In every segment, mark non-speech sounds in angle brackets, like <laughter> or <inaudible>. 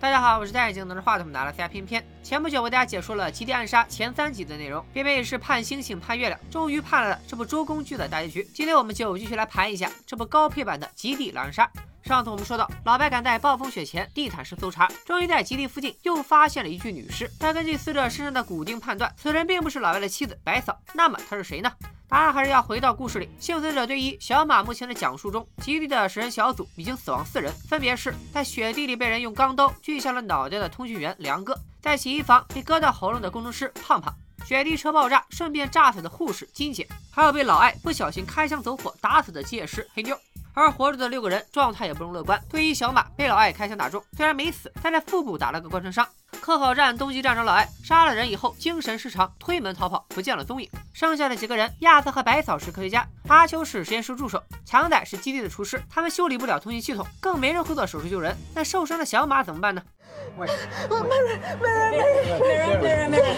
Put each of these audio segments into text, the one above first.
大家好，我是戴眼镜拿着话筒拿了 C I 片片。前不久为大家解说了《极地暗杀》前三集的内容，偏偏也是盼星星盼月亮，终于盼来了这部周公剧的大结局。今天我们就继续来盘一下这部高配版的《极地狼人杀》。上次我们说到，老白赶在暴风雪前地毯式搜查，终于在极地附近又发现了一具女尸。但根据死者身上的骨钉判断，此人并不是老白的妻子白嫂。那么她是谁呢？答案还是要回到故事里。幸存者对于小马目前的讲述中，极地的食人小组已经死亡四人，分别是在雪地里被人用钢刀锯下了脑袋的通讯员梁哥，在洗衣房被割到喉咙的工程师胖胖，雪地车爆炸顺便炸死的护士金姐，还有被老艾不小心开枪走火打死的机械师黑妞。而活着的六个人状态也不容乐观。对于小马被老艾开枪打中，虽然没死，但在腹部打了个贯穿伤。科考站东极站长老艾杀了人以后精神失常，推门逃跑，不见了踪影。剩下的几个人，亚瑟和百草是科学家，阿秋是实验室助手，强仔是基地的厨师。他们修理不了通信系统，更没人会做手术救人。那受伤的小马怎么办呢？没人，没人，没人，没人，没人，没人。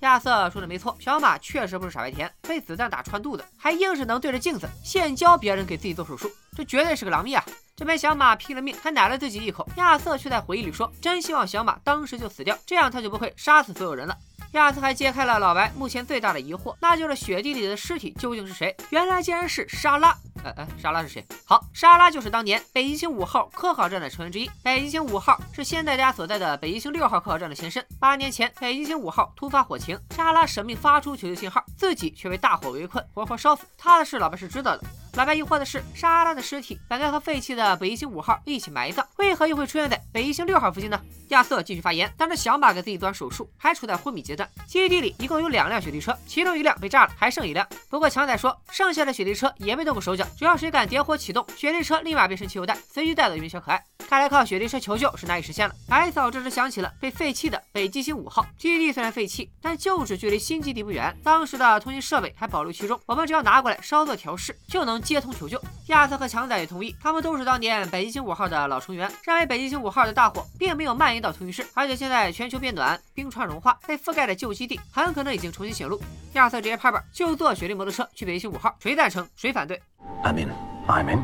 亚瑟说的没错，小马确实不是傻白甜，被子弹打穿肚子，还硬是能对着镜子现教别人给自己做手术，这绝对是个狼蜜啊！这边小马拼了命，还奶了自己一口，亚瑟却在回忆里说：“真希望小马当时就死掉，这样他就不会杀死所有人了。”亚瑟还揭开了老白目前最大的疑惑，那就是雪地里的尸体究竟是谁？原来竟然是莎拉。哎哎，莎拉是谁？好，莎拉就是当年北极星五号科考站的成员之一。北极星五号是现代家所在的北极星六号科考站的前身。八年前，北极星五号突发火情，莎拉舍命发出求救信号，自己却被大火围困，活活烧死。他的事，老白是知道的。老白疑惑的是，莎拉的尸体本该和废弃的北极星五号一起埋葬，为何又会出现在北极星六号附近呢？亚瑟继续发言，当时小马给自己做完手术，还处在昏迷阶段。基地里一共有两辆雪地车，其中一辆被炸了，还剩一辆。不过强仔说，剩下的雪地车也没动过手脚，只要谁敢点火启动，雪地车立马变成汽油弹，随机带走一名小可爱。看来靠雪地车求救是难以实现了。白嫂这时想起了被废弃的北极星五号基地，虽然废弃，但旧址距离新基地不远，当时的通信设备还保留其中，我们只要拿过来稍作调试，就能接通求救。亚瑟和强仔也同意，他们都是当年北极星五号的老成员，认为北极星五号的大火并没有蔓延到通讯室，而且现在全球变暖，冰川融化，被覆盖的旧基地很可能已经重新显露。亚瑟直接拍板，就坐雪地摩托车去北极星五号，谁赞成谁反对？I'm in, I'm in,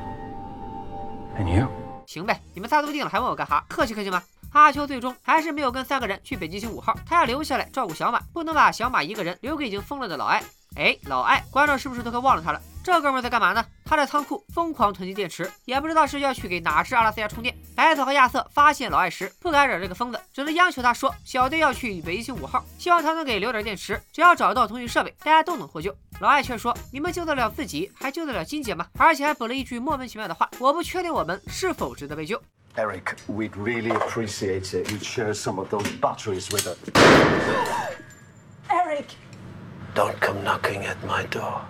and you? 行呗，你们仨都定了，还问我干哈？客气客气吗？阿秋最终还是没有跟三个人去北极星五号，他要留下来照顾小马，不能把小马一个人留给已经疯了的老艾。哎，老艾，观众是不是都快忘了他了？这哥们在干嘛呢？他在仓库疯狂囤积电池，也不知道是要去给哪只阿拉斯加充电。白嫂和亚瑟发现老艾时，不敢惹这个疯子，只能央求他说：“小队要去北极星五号，希望他能给留点电池，只要找到通讯设备，大家都能获救。”老艾却说：“你们救得了自己，还救得了金姐吗？”而且还补了一句莫名其妙的话：“我不确定我们是否值得被救。” Eric, we'd really appreciate it. You'd share some of those batteries with us. <gasps> Eric, don't come knocking at my door.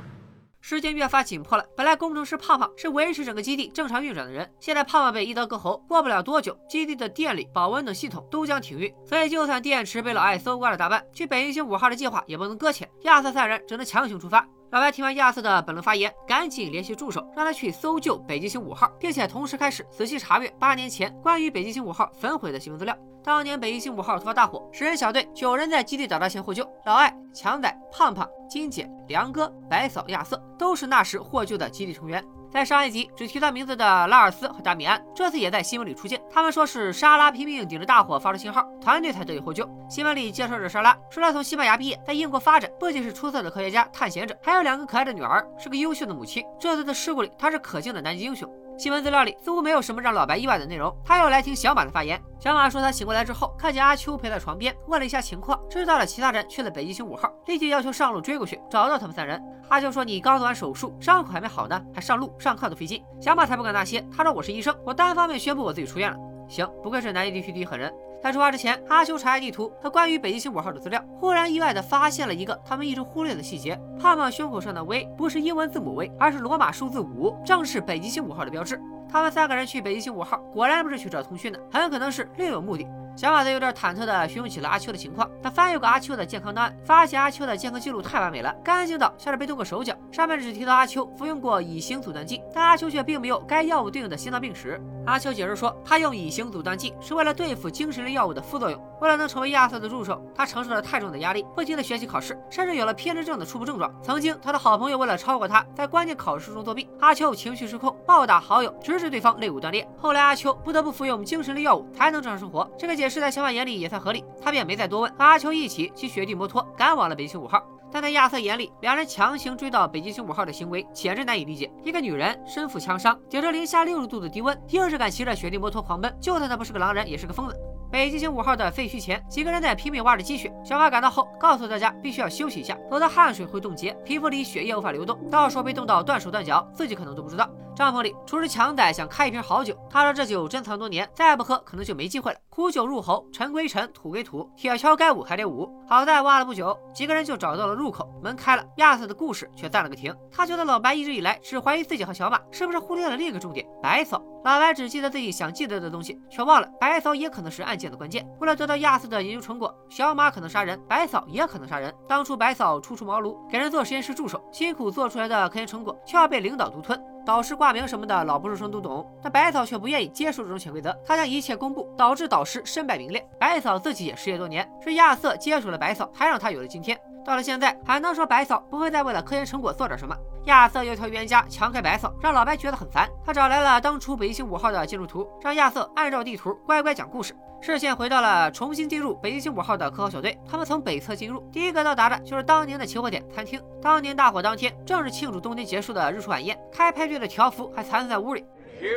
时间越发紧迫了。本来工程师胖胖是维持整个基地正常运转的人，现在胖胖被一刀割喉，过不了多久，基地的电力、保温等系统都将停运。所以，就算电池被老艾搜刮了大半，去北极星五号的计划也不能搁浅。亚瑟三人只能强行出发。老白听完亚瑟的本轮发言，赶紧联系助手，让他去搜救北极星五号，并且同时开始仔细查阅八年前关于北极星五号焚毁的新闻资料。当年北极星五号突发大火，十人小队九人在基地找到前获救，老艾、强仔、胖胖、金姐、梁哥、白嫂、亚瑟都是那时获救的基地成员。在上一集只提到名字的拉尔斯和达米安，这次也在新闻里出现。他们说是莎拉拼命顶着大火发出信号，团队才得以获救。新闻里介绍着莎拉，说她从西班牙毕业，在英国发展，不仅是出色的科学家、探险者，还有两个可爱的女儿，是个优秀的母亲。这次的事故里，她是可敬的南极英雄。新闻资料里似乎没有什么让老白意外的内容，他又来听小马的发言。小马说他醒过来之后，看见阿秋陪在床边，问了一下情况，知道了其他人去了北极星五号，立即要求上路追过去，找到他们三人。阿秋说：“你刚做完手术，伤口还没好呢，还上路上课都费劲。”小马才不管那些，他说：“我是医生，我单方面宣布我自己出院了。”行，不愧是南极地区第一狠人。在出发之前，阿修查阅地图和关于北极星五号的资料，忽然意外的发现了一个他们一直忽略的细节：胖胖胸口上的 V 不是英文字母 V，而是罗马数字五，正是北极星五号的标志。他们三个人去北极星五号，果然不是去找通讯的，很可能是另有目的。小马则有点忐忑地询问起了阿秋的情况。他翻阅过阿秋的健康档案，发现阿秋的健康记录太完美了，干净到像是被动过手脚。上面只提到阿秋服用过乙型阻断剂，但阿秋却并没有该药物对应的心脏病史。阿秋解释说，他用乙型阻断剂是为了对付精神类药物的副作用。为了能成为亚瑟的助手，他承受了太重的压力，不停地学习考试，甚至有了偏执症的初步症状。曾经，他的好朋友为了超过他，在关键考试中作弊，阿秋情绪失控，暴打好友，直致对方肋骨断裂。后来，阿秋不得不服用精神类药物才能正常生活。这个解释在小马眼里也算合理，他便没再多问，和阿秋一起骑雪地摩托赶往了北京五号。但在亚瑟眼里，两人强行追到北极星五号的行为简直难以理解。一个女人身负枪伤，顶着零下六十度的低温，硬是敢骑着雪地摩托狂奔，就算她不是个狼人，也是个疯子。北极星五号的废墟前，几个人在拼命挖着积雪。小马赶到后，告诉大家必须要休息一下，否则汗水会冻结，皮肤里血液无法流动，到时候被冻到断手断脚，自己可能都不知道。帐篷里，厨师强仔想开一瓶好酒，他说这酒珍藏多年，再不喝可能就没机会了。苦酒入喉，尘归尘，土归土，铁锹该舞还得舞。好在挖了不久，几个人就找到了入入口，门开了。亚瑟的故事却暂了个停，他觉得老白一直以来只怀疑自己和小马，是不是忽略了另一个重点——白嫂。老白只记得自己想记得的东西，却忘了白嫂也可能是案件的关键。为了得到亚瑟的研究成果，小马可能杀人，白嫂也可能杀人。当初白嫂初出茅庐，给人做实验室助手，辛苦做出来的科研成果却要被领导独吞。导师挂名什么的，老博士生都懂，但白嫂却不愿意接受这种潜规则，她将一切公布，导致导师身败名裂。白嫂自己也失业多年，是亚瑟接手了白嫂，才让她有了今天。到了现在，还能说白嫂不会再为了科研成果做点什么？亚瑟有条冤家强开白嫂，让老白觉得很烦。他找来了当初北极星五号的建筑图，让亚瑟按照地图乖乖讲故事。视线回到了重新进入北极星五号的科考小队，他们从北侧进入，第一个到达的就是当年的起火点餐厅。当年大火当天，正是庆祝冬天结束的日出晚宴，开派对的条幅还残在屋里。那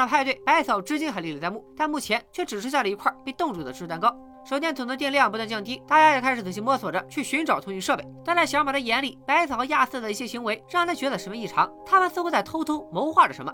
场派对，百草至今还历历在目，但目前却只剩下了一块被冻住的芝士蛋糕。手电筒的电量不断降低，大家也开始仔细摸索着去寻找通讯设备。但在小马的眼里，百草和亚瑟的一些行为让他觉得十分异常，他们似乎在偷偷谋划着什么。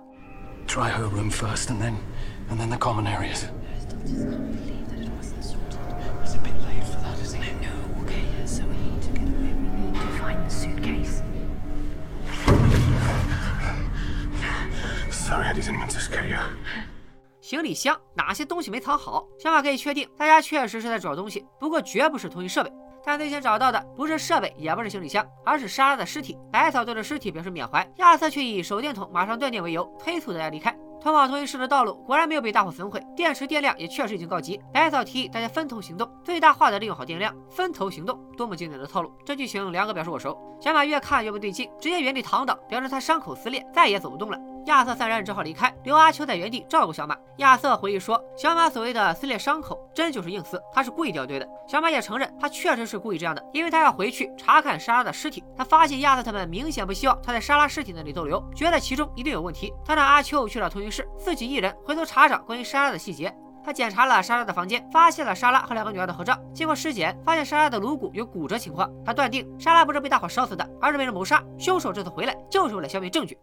行李箱哪些东西没藏好？小马可以确定，大家确实是在找东西，不过绝不是通讯设备。但最先找到的不是设备，也不是行李箱，而是莎拉的尸体。百草对着尸体表示缅怀，亚瑟却以手电筒马上断电为由，催促大家离开。通往通讯室的道路果然没有被大火焚毁，电池电量也确实已经告急。百草提议大家分头行动，最大化的利用好电量。分头行动，多么经典的套路！这剧情梁哥表示我熟。小马越看越不对劲，直接原地躺倒，表示他伤口撕裂，再也走不动了。亚瑟三人只好离开，留阿秋在原地照顾小马。亚瑟回忆说，小马所谓的撕裂伤口，真就是硬撕，他是故意掉队的。小马也承认，他确实是故意这样的，因为他要回去查看莎拉的尸体。他发现亚瑟他们明显不希望他在莎拉尸体那里逗留，觉得其中一定有问题。他让阿秋去了通讯室，自己一人回头查找关于莎拉的细节。他检查了莎拉的房间，发现了莎拉和两个女儿的合照。经过尸检，发现莎拉的颅骨有骨折情况。他断定莎拉不是被大火烧死的，而是被人谋杀。凶手这次回来就是为了消灭证据。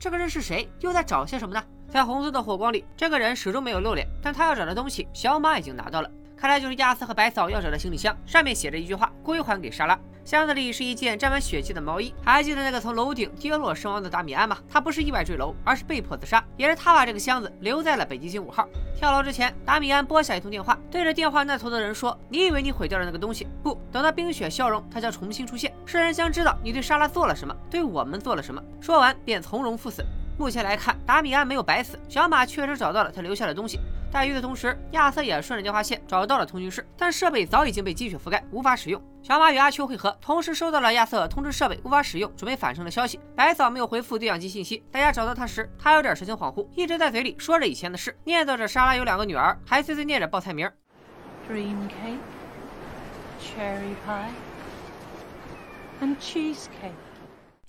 这个人是谁？又在找些什么呢？在红色的火光里，这个人始终没有露脸，但他要找的东西，小马已经拿到了。看来就是亚瑟和白嫂要找的行李箱，上面写着一句话：归还给莎拉。箱子里是一件沾满血迹的毛衣。还记得那个从楼顶跌落身亡的达米安吗？他不是意外坠楼，而是被迫自杀。也是他把这个箱子留在了北极星五号。跳楼之前，达米安拨下一通电话，对着电话那头的人说：“你以为你毁掉了那个东西？不，等到冰雪消融，它将重新出现。世人将知道你对莎拉做了什么，对我们做了什么。”说完便从容赴死。目前来看，达米安没有白死，小马确实找到了他留下的东西。但与此同时，亚瑟也顺着电话线找到了通讯室，但设备早已经被积雪覆盖，无法使用。小马与阿秋会合，同时收到了亚瑟通知设备无法使用，准备返程的消息。白嫂没有回复对讲机信息，大家找到他时，他有点神情恍惚，一直在嘴里说着以前的事，念叨着莎拉有两个女儿，还碎碎念着报菜名儿 three cherry pie, and cheesecake。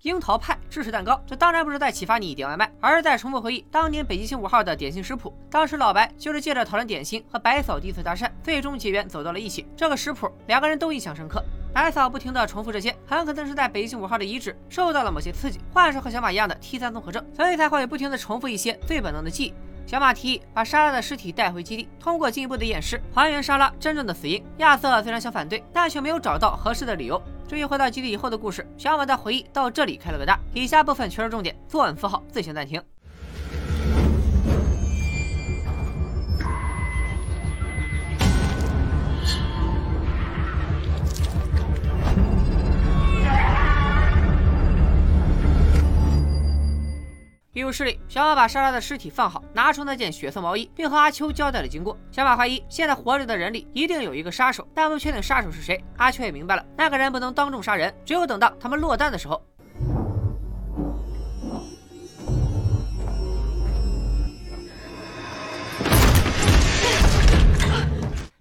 樱桃派芝士蛋糕，这当然不是在启发你点外卖，而是在重复回忆当年北极星五号的点心食谱。当时老白就是借着讨论点心和白嫂第一次搭讪，最终结缘走到了一起。这个食谱两个人都印象深刻。白嫂不停地重复这些，很可能是在北极星五号的遗址受到了某些刺激，患上和小马一样的 T 三综合症，所以才会不停地重复一些最本能的记忆。小马提议把莎拉的尸体带回基地，通过进一步的验尸还原莎拉真正的死因。亚瑟虽然想反对，但却没有找到合适的理由。至于回到基地以后的故事，小马的回忆到这里开了个大，以下部分全是重点，作文符号自行暂停。医务室里，小马把莎拉的尸体放好，拿出那件血色毛衣，并和阿秋交代了经过。小马怀疑现在活着的人里一定有一个杀手，但不确定杀手是谁。阿秋也明白了，那个人不能当众杀人，只有等到他们落单的时候。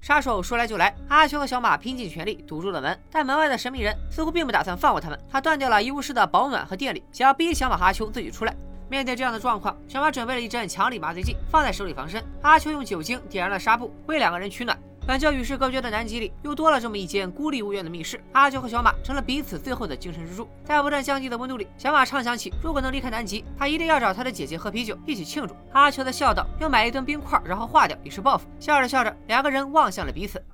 杀手说来就来，阿秋和小马拼尽全力堵住了门，但门外的神秘人似乎并不打算放过他们。他断掉了医务室的保暖和电力，想要逼小马和阿秋自己出来。面对这样的状况，小马准备了一针强力麻醉剂，放在手里防身。阿秋用酒精点燃了纱布，为两个人取暖。本就与世隔绝的南极里，又多了这么一间孤立无援的密室。阿秋和小马成了彼此最后的精神支柱。在不断降低的温度里，小马畅想起，如果能离开南极，他一定要找他的姐姐喝啤酒，一起庆祝。阿秋则笑道：“要买一吨冰块，然后化掉，以示报复。”笑着笑着，两个人望向了彼此。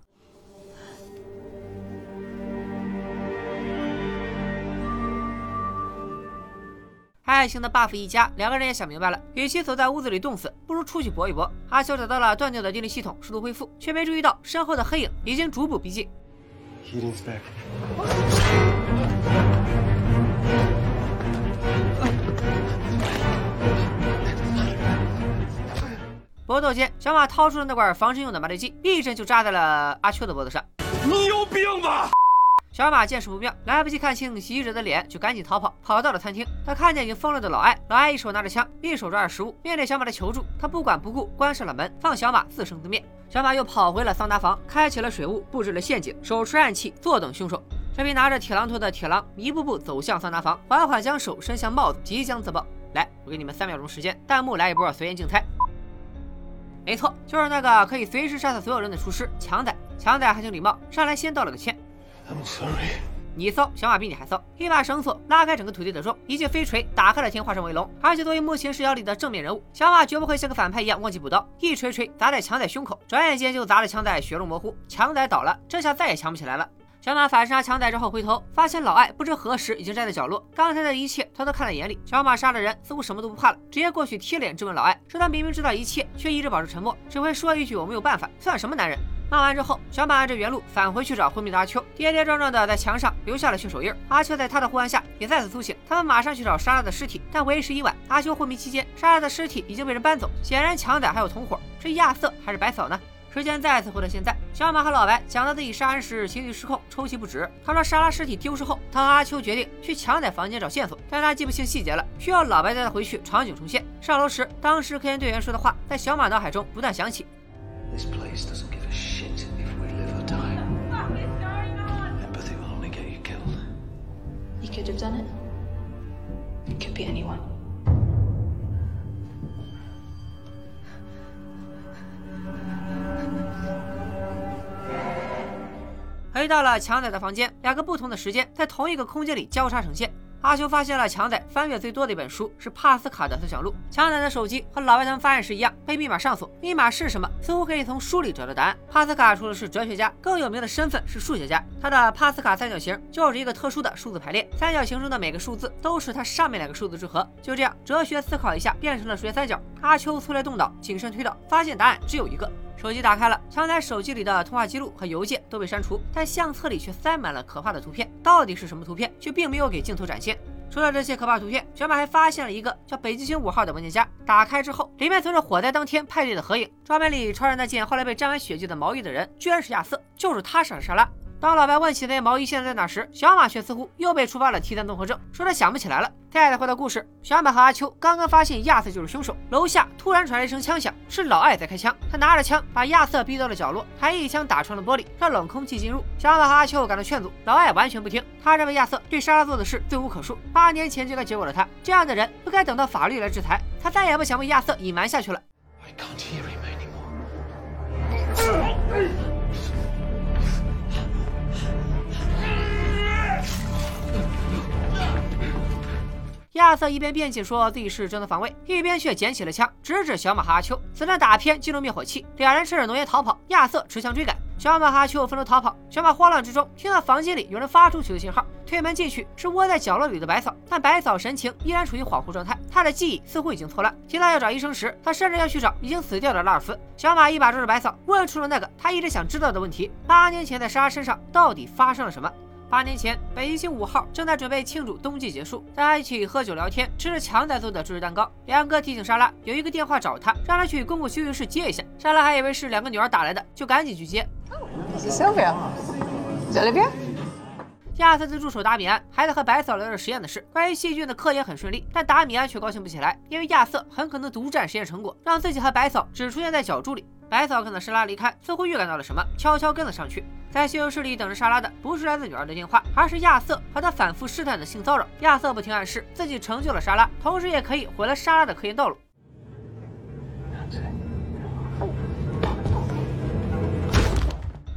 爱情的 buff 一加，两个人也想明白了，与其锁在屋子里冻死，不如出去搏一搏。阿秋找到了断掉的电力系统，试图恢复，却没注意到身后的黑影已经逐步逼近。搏斗间，小马掏出了那管防身用的麻醉剂，一针就扎在了阿秋的脖子上。你有病吧！小马见势不妙，来不及看清袭击者的脸，就赶紧逃跑，跑到了餐厅。他看见已经疯了的老艾，老艾一手拿着枪，一手抓着食物。面对小马的求助，他不管不顾，关上了门，放小马自生自灭。小马又跑回了桑拿房，开启了水雾，布置了陷阱，手持暗器，坐等凶手。这匹拿着铁榔头的铁狼一步步走向桑拿房，缓缓将手伸向帽子，即将自爆。来，我给你们三秒钟时间，弹幕来一波随缘竞猜。没错，就是那个可以随时杀死所有人的厨师强仔。强仔还挺礼貌，上来先道了个歉。I'm sorry。你骚，小马比你还骚。一把绳索拉开整个土地的钟，一记飞锤打开了天，化身为龙。而且作为目前视角里的正面人物，小马绝不会像个反派一样忘记补刀，一锤锤砸在强仔胸口，转眼间就砸得强仔血肉模糊。强仔倒了，这下再也强不起来了。小马反杀强仔之后回头，发现老艾不知何时已经站在角落，刚才的一切他都看在眼里。小马杀了人，似乎什么都不怕了，直接过去贴脸质问老艾，说他明明知道一切，却一直保持沉默，只会说一句我没有办法，算什么男人？骂完之后，小马按着原路返回去找昏迷的阿秋，跌跌撞撞的在墙上留下了血手印。阿秋在他的呼唤下也再次苏醒，他们马上去找莎拉的尸体，但为时已晚。阿秋昏迷期间，莎拉的尸体已经被人搬走，显然强仔还有同伙，是亚瑟还是白嫂呢？时间再次回到现在，小马和老白讲到自己杀人时情绪失控，抽泣不止。他说莎拉尸体丢失后，他和阿秋决定去强仔房间找线索，但他记不清细节了，需要老白带他回去场景重现。上楼时，当时科研队员说的话在小马脑海中不断响起。Could have done it. It could be anyone. 回到了强仔的房间，两个不同的时间在同一个空间里交叉呈现。阿秋发现了强仔翻阅最多的一本书是帕斯卡的思想录。强仔的手机和老外他们发现时一样被密码上锁，密码是什么？似乎可以从书里找到答案。帕斯卡除了是哲学家，更有名的身份是数学家。他的帕斯卡三角形就是一个特殊的数字排列，三角形中的每个数字都是它上面两个数字之和。就这样，哲学思考一下变成了数学三角。阿秋粗略动脑，谨慎推导，发现答案只有一个。手机打开了，强仔手机里的通话记录和邮件都被删除，但相册里却塞满了可怕的图片。到底是什么图片，却并没有给镜头展现。除了这些可怕图片，小马还发现了一个叫“北极星五号”的文件夹。打开之后，里面存着火灾当天派对的合影。照片里穿着那件后来被沾满血迹的毛衣的人，居然是亚瑟，就是他杀了莎拉。当老白问起那件毛衣现在在哪时，小马却似乎又被触发了提篮综合症，说他想不起来了。再回到故事，小马和阿秋刚刚发现亚瑟就是凶手，楼下突然传来一声枪响，是老艾在开枪。他拿着枪把亚瑟逼到了角落，还一枪打穿了玻璃，让冷空气进入。小马和阿秋赶到劝阻，老艾完全不听，他认为亚瑟对莎拉做的事罪无可恕，八年前就该结果了他，这样的人不该等到法律来制裁。他再也不想被亚瑟隐瞒下去了。I can't hear him 亚瑟一边辩解说自己是正当防卫，一边却捡起了枪，直指小马和阿秋。子弹打偏，击中灭火器，两人趁着浓烟逃跑。亚瑟持枪追赶，小马和阿秋分头逃跑。小马慌乱之中听到房间里有人发出求救信号，推门进去是窝在角落里的白嫂，但白嫂神情依然处于恍惚状态，她的记忆似乎已经错乱。提到要找医生时，她甚至要去找已经死掉的拉尔夫。小马一把抓住白嫂，问出了那个他一直想知道的问题：八年前在莎莎身上到底发生了什么？八年前，北极星五号正在准备庆祝冬季结束，大家一起喝酒聊天，吃着强仔做的芝士蛋糕。梁哥提醒莎拉有一个电话找他，让他去公共休息室接一下。莎拉还以为是两个女儿打来的，就赶紧去接。亚瑟的助手达米安还在和白嫂聊着实验的事，关于细菌的科研很顺利，但达米安却高兴不起来，因为亚瑟很可能独占实验成果，让自己和白嫂只出现在角柱里。白嫂看到莎拉离开，似乎预感到了什么，悄悄跟了上去。在休息室里等着莎拉的不是来自女儿的电话，而是亚瑟和他反复试探的性骚扰。亚瑟不停暗示自己成就了莎拉，同时也可以毁了莎拉的科研道路。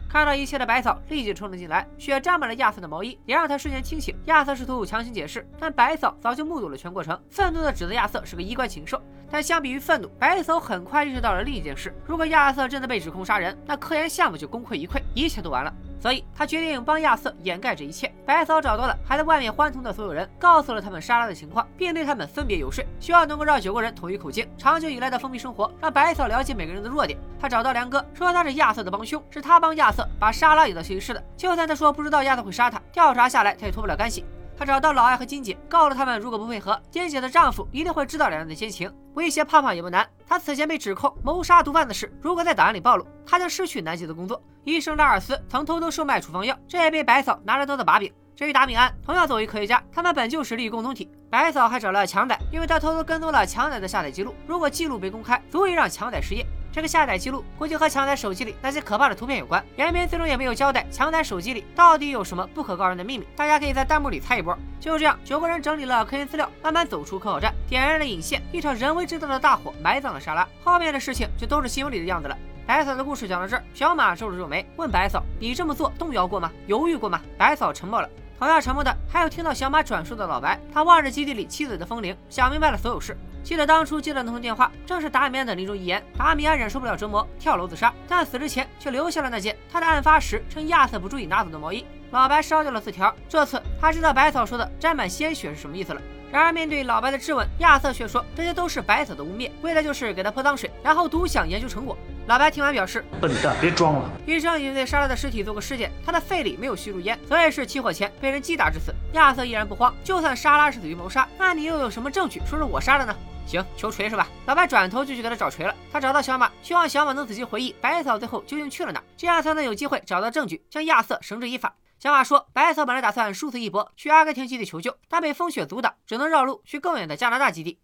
看到一切的白草立即冲了进来，血沾满了亚瑟的毛衣，也让他瞬间清醒。亚瑟试图强行解释，但白草早就目睹了全过程，愤怒地指责亚瑟是个衣冠禽兽。但相比于愤怒，白草很快意识到了另一件事：如果亚瑟真的被指控杀人，那科研项目就功亏一篑，一切都完了。所以，他决定帮亚瑟掩盖这一切。白嫂找到了还在外面欢腾的所有人，告诉了他们莎拉的情况，并对他们分别游说，希望能够让九个人统一口径。长久以来的封闭生活让白嫂了解每个人的弱点。他找到梁哥，说他是亚瑟的帮凶，是他帮亚瑟把莎拉引到休息室的。就算他说不知道亚瑟会杀他，调查下来他也脱不了干系。他找到老艾和金姐，告诉他们如果不配合，金姐的丈夫一定会知道两人的奸情。威胁胖胖也不难，他此前被指控谋杀毒贩的事，如果在档案里暴露，他将失去南极的工作。医生拉尔斯曾偷偷售卖处方药，这也被白嫂拿着刀的把柄。至于达米安，同样作为科学家，他们本就是利益共同体。白嫂还找了强仔，因为他偷偷跟踪了强仔的下载记录，如果记录被公开，足以让强仔失业。这个下载记录估计和强仔手机里那些可怕的图片有关。原片最终也没有交代强仔手机里到底有什么不可告人的秘密，大家可以在弹幕里猜一波。就这样，九个人整理了科研资料，慢慢走出科考站，点燃了引线，一场人为制造的大火埋葬了莎拉。后面的事情就都是新闻里的样子了。白嫂的故事讲到这儿，小马皱了皱眉，问白嫂：“你这么做动摇过吗？犹豫过吗？”白嫂沉默了。同样沉默的还有听到小马转述的老白，他望着基地里妻子的风铃，想明白了所有事。记得当初接到那通电话，正是达米安的临终遗言。达米安忍受不了折磨，跳楼自杀，但死之前却留下了那件他在案发时趁亚瑟不注意拿走的毛衣。老白烧掉了字条，这次他知道百草说的沾满鲜血是什么意思了。然而面对老白的质问，亚瑟却说这些都是白嫂的污蔑，为的就是给他泼脏水，然后独享研究成果。老白听完表示：“笨蛋，别装了。医生已经对莎拉的尸体做过尸检，他的肺里没有吸入烟，所以是起火前被人击打致死。”亚瑟依然不慌，就算莎拉是死于谋杀，那你又有什么证据说是我杀的呢？行，求锤是吧？老白转头就去给他找锤了。他找到小马，希望小马能仔细回忆白嫂最后究竟去了哪，这样才能有机会找到证据，将亚瑟绳之以法。小马说，白嫂本来打算殊死一搏，去阿根廷基地求救，但被风雪阻挡，只能绕路去更远的加拿大基地。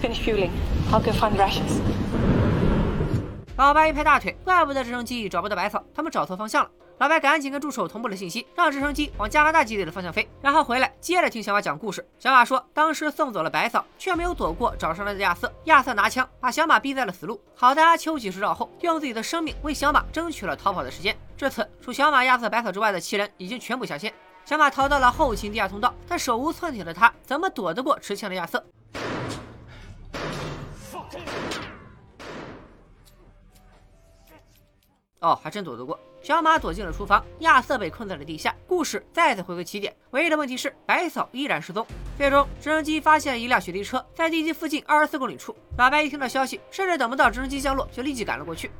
Finish fueling. I'll go find rashes. 老白一拍大腿，怪不得直升机找不到白草，他们找错方向了。老白赶紧跟助手同步了信息，让直升机往加拿大基地的方向飞，然后回来接着听小马讲故事。小马说，当时送走了白嫂，却没有躲过找上来的亚瑟。亚瑟拿枪把小马逼在了死路。好在阿秋及时绕后，用自己的生命为小马争取了逃跑的时间。这次除小马、亚瑟、白嫂之外的七人已经全部下线。小马逃到了后勤地下通道，但手无寸铁的他怎么躲得过持枪的亚瑟？哦，还真躲得过。小马躲进了厨房，亚瑟被困在了地下。故事再次回归起点，唯一的问题是白嫂依然失踪。最终，直升机发现了一辆雪地车，在地基附近二十四公里处。老白一听到消息，甚至等不到直升机降落，就立即赶了过去。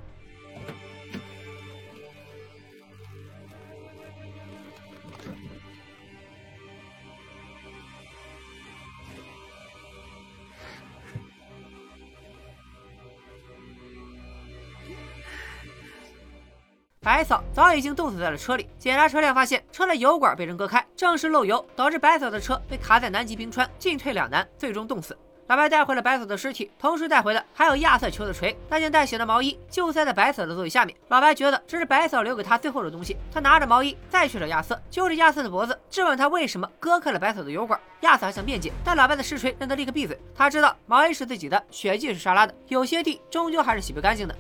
白嫂早已经冻死在了车里。检查车辆发现车的油管被人割开，正是漏油导致白嫂的车被卡在南极冰川，进退两难，最终冻死。老白带回了白嫂的尸体，同时带回的还有亚瑟求的锤，那件带血的毛衣就塞在白嫂的座椅下面。老白觉得这是白嫂留给他最后的东西，他拿着毛衣再去找亚瑟，揪着亚瑟的脖子质问他为什么割开了白嫂的油管。亚瑟还想辩解，但老白的实锤让他立刻闭嘴。他知道毛衣是自己的，血迹是莎拉的，有些地终究还是洗不干净的。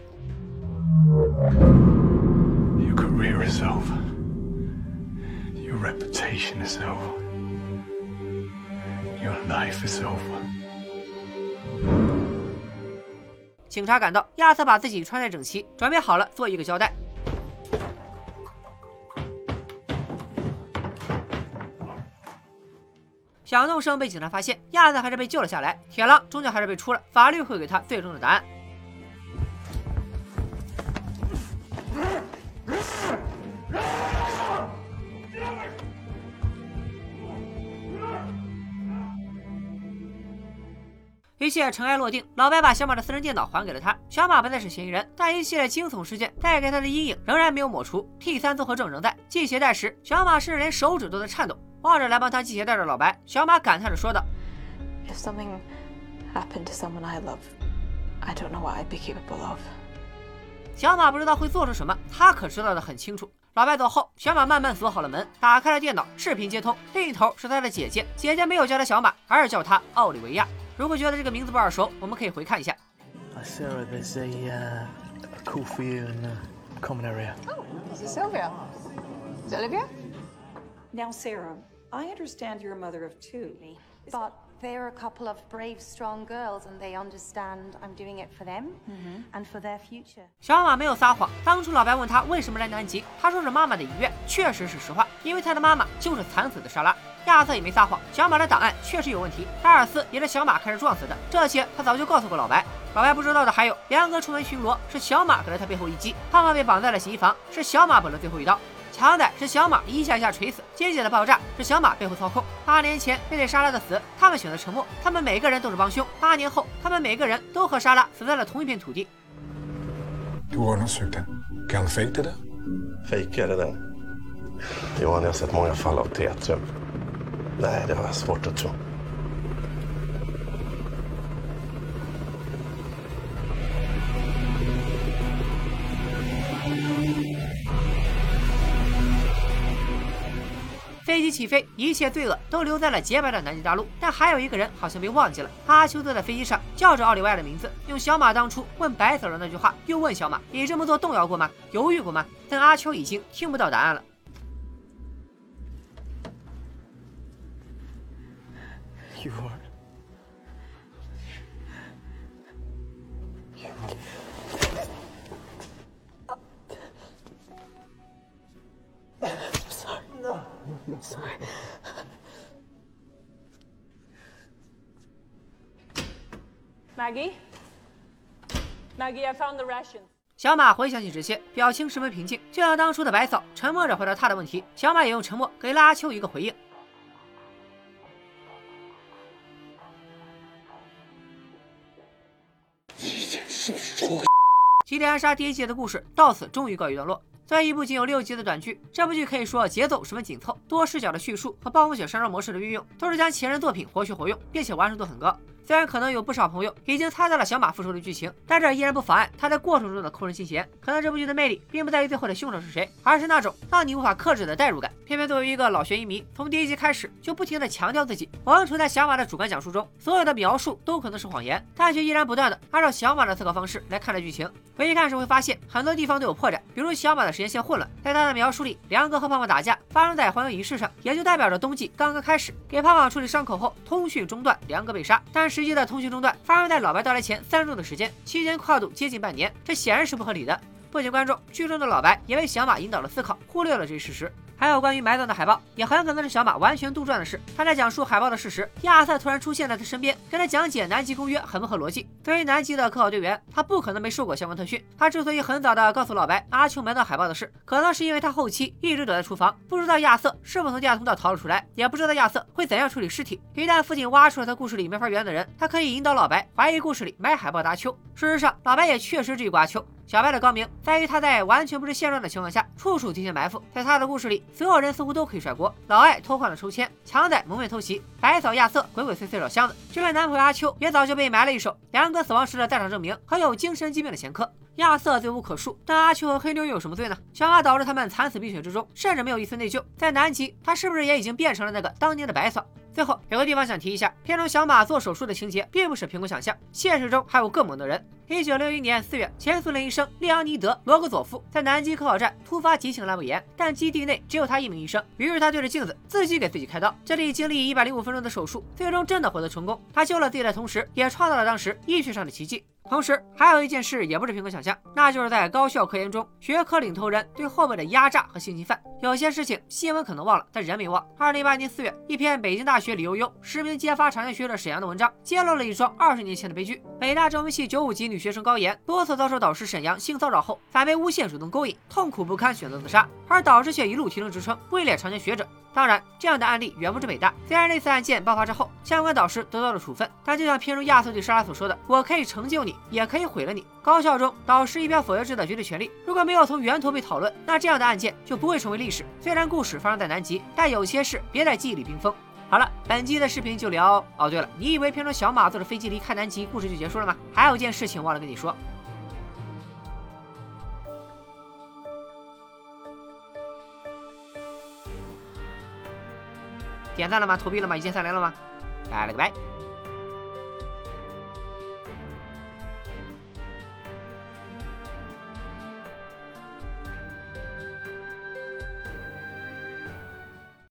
Career is over. Your reputation is over. Your life is over. 警察赶到，亚瑟把自己穿戴整齐，准备好了做一个交代。响动声被警察发现，亚瑟还是被救了下来。铁狼终究还是被出了，法律会给他最终的答案。一切尘埃落定，老白把小马的私人电脑还给了他。小马不再是嫌疑人，但一系列惊悚事件带给他的阴影仍然没有抹除。T 三综合症仍在。系鞋带时，小马甚至连手指都在颤抖。望着来帮他系鞋带的老白，小马感叹着说道：“If something happened to someone I love, I don't know what I'd be capable of。”小马不知道会做出什么，他可知道的很清楚。老白走后，小马慢慢锁好了门，打开了电脑，视频接通。另一头是他的姐姐，姐姐没有叫他小马，而是叫他奥利维亚。如果觉得这个名字不耳熟，我们可以回看一下。Sarah, there's a, uh, a call for you in the common area. Oh, this is Sylvia. Is Olivia? Now, Sarah, I understand you're a mother of two. But they're a couple of brave, strong girls, and they understand I'm doing it for them and for their future. 小马没有撒谎。当初老白问他为什么来南极，他说是妈妈的遗愿，确实是实话，因为他的妈妈就是惨死的莎拉。亚瑟也没撒谎，小马的档案确实有问题。查尔斯也是小马开始撞死的，这些他早就告诉过老白。老白不知道的还有，杨哥出门巡逻是小马给了他背后一击，胖胖被绑在了洗衣房是小马补了最后一刀，强仔是小马一下一下锤死，金姐的爆炸是小马背后操控。八年前面对莎拉的死，他们选择沉默，他们每个人都是帮凶。八年后，他们每个人都和莎拉死在了同一片土地。Nej, det har jag svårt att tro. 飞机起飞，一切罪恶都留在了洁白的南极大陆。但还有一个人好像被忘记了。阿秋坐在飞机上，叫着奥利维亚的名字，用小马当初问白嫂的那句话，又问小马：“你这么做动摇过吗？犹豫过吗？”但阿秋已经听不到答案了。You are. Sorry. No. Sorry. Maggie? Maggie, I found the rations. 小马回想起这些，表情十分平静，就像当初的白嫂，沉默着回答他的问题。小马也用沉默给了阿秋一个回应。猎艳暗杀第一季的故事到此终于告一段落。作为一部仅有六集的短剧，这部剧可以说节奏十分紧凑，多视角的叙述和暴风雪山庄模式的运用，都是将前人作品活学活用，并且完成度很高。虽然可能有不少朋友已经猜到了小马复仇的剧情，但这依然不妨碍他在过程中的扣人心弦。可能这部剧的魅力并不在于最后的凶手是谁，而是那种让你无法克制的代入感。偏偏作为一个老悬疑迷，从第一集开始就不停的强调自己，我们处在小马的主观讲述中，所有的描述都可能是谎言，但却依然不断的按照小马的思考方式来看待剧情。回看时会发现很多地方都有破绽，比如小马的时间线混乱，在他的描述里，梁哥和胖胖打架发生在欢迎仪式上，也就代表着冬季刚刚开始。给胖胖处理伤口后，通讯中断，梁哥被杀，但是实际的通讯中断。发生在老白到来前三周的时间，期间跨度接近半年，这显然是不合理的。不仅观众，剧中的老白也被小马引导了思考，忽略了这一事实。还有关于埋葬的海报，也很可能是小马完全杜撰的事。他在讲述海报的事实，亚瑟突然出现在他身边，跟他讲解南极公约，很不合逻辑。作为南极的科考队员，他不可能没受过相关特训。他之所以很早的告诉老白阿秋埋葬海报的事，可能是因为他后期一直躲在厨房，不知道亚瑟是否从地下通道逃了出来，也不知道亚瑟会怎样处理尸体。一旦父亲挖出了他故事里没法圆的人，他可以引导老白怀疑故事里埋海报的阿秋。事实上，老白也确实质疑过阿秋。小白的高明在于他在完全不知现状的情况下，处处提前埋伏。在他的故事里，所有人似乎都可以甩锅：老艾偷换了抽签，强仔蒙面偷袭，白嫂亚瑟鬼鬼祟祟找箱子，就连男朋友阿秋也早就被埋了一手，两个死亡时的在场证明还有精神疾病的前科。亚瑟罪无可恕，但阿秋和黑妞又有什么罪呢？小马导致他们惨死冰雪之中，甚至没有一丝内疚。在南极，他是不是也已经变成了那个当年的白嫂？最后有个地方想提一下，片中小马做手术的情节并不是凭空想象，现实中还有更猛的人。一九六一年四月，前苏联医生列昂尼德·罗格佐夫在南极科考站突发急性阑尾炎，但基地内只有他一名医生，于是他对着镜子自己给自己开刀。这里经历一百零五分钟的手术，最终真的获得成功。他救了自己的同时，也创造了当时医学上的奇迹。同时，还有一件事也不是凭空想象，那就是在高校科研中，学科领头人对后辈的压榨和性侵犯。有些事情新闻可能忘了，但人没忘。二零一八年四月，一篇北京大学李悠悠实名揭发长江学者沈阳的文章，揭露了一桩二十年前的悲剧。北大中文系九五级女学生高岩多次遭受导师沈阳性骚扰后，反被诬陷主动勾引，痛苦不堪，选择自杀，而导师却一路提升职称，位列长江学者。当然，这样的案例远不止北大。虽然那次案件爆发之后，相关导师得到了处分，但就像片中亚瑟对莎拉所说的：“我可以成就你，也可以毁了你。”高校中导师一票否决制的绝对权利，如果没有从源头被讨论，那这样的案件就不会成为历史。虽然故事发生在南极，但有些事别在记忆里冰封。好了，本期的视频就聊。哦，对了，你以为片中小马坐着飞机离开南极，故事就结束了吗？还有件事情忘了跟你说。点赞了吗？投币了吗？一键三连了吗？拜了个拜。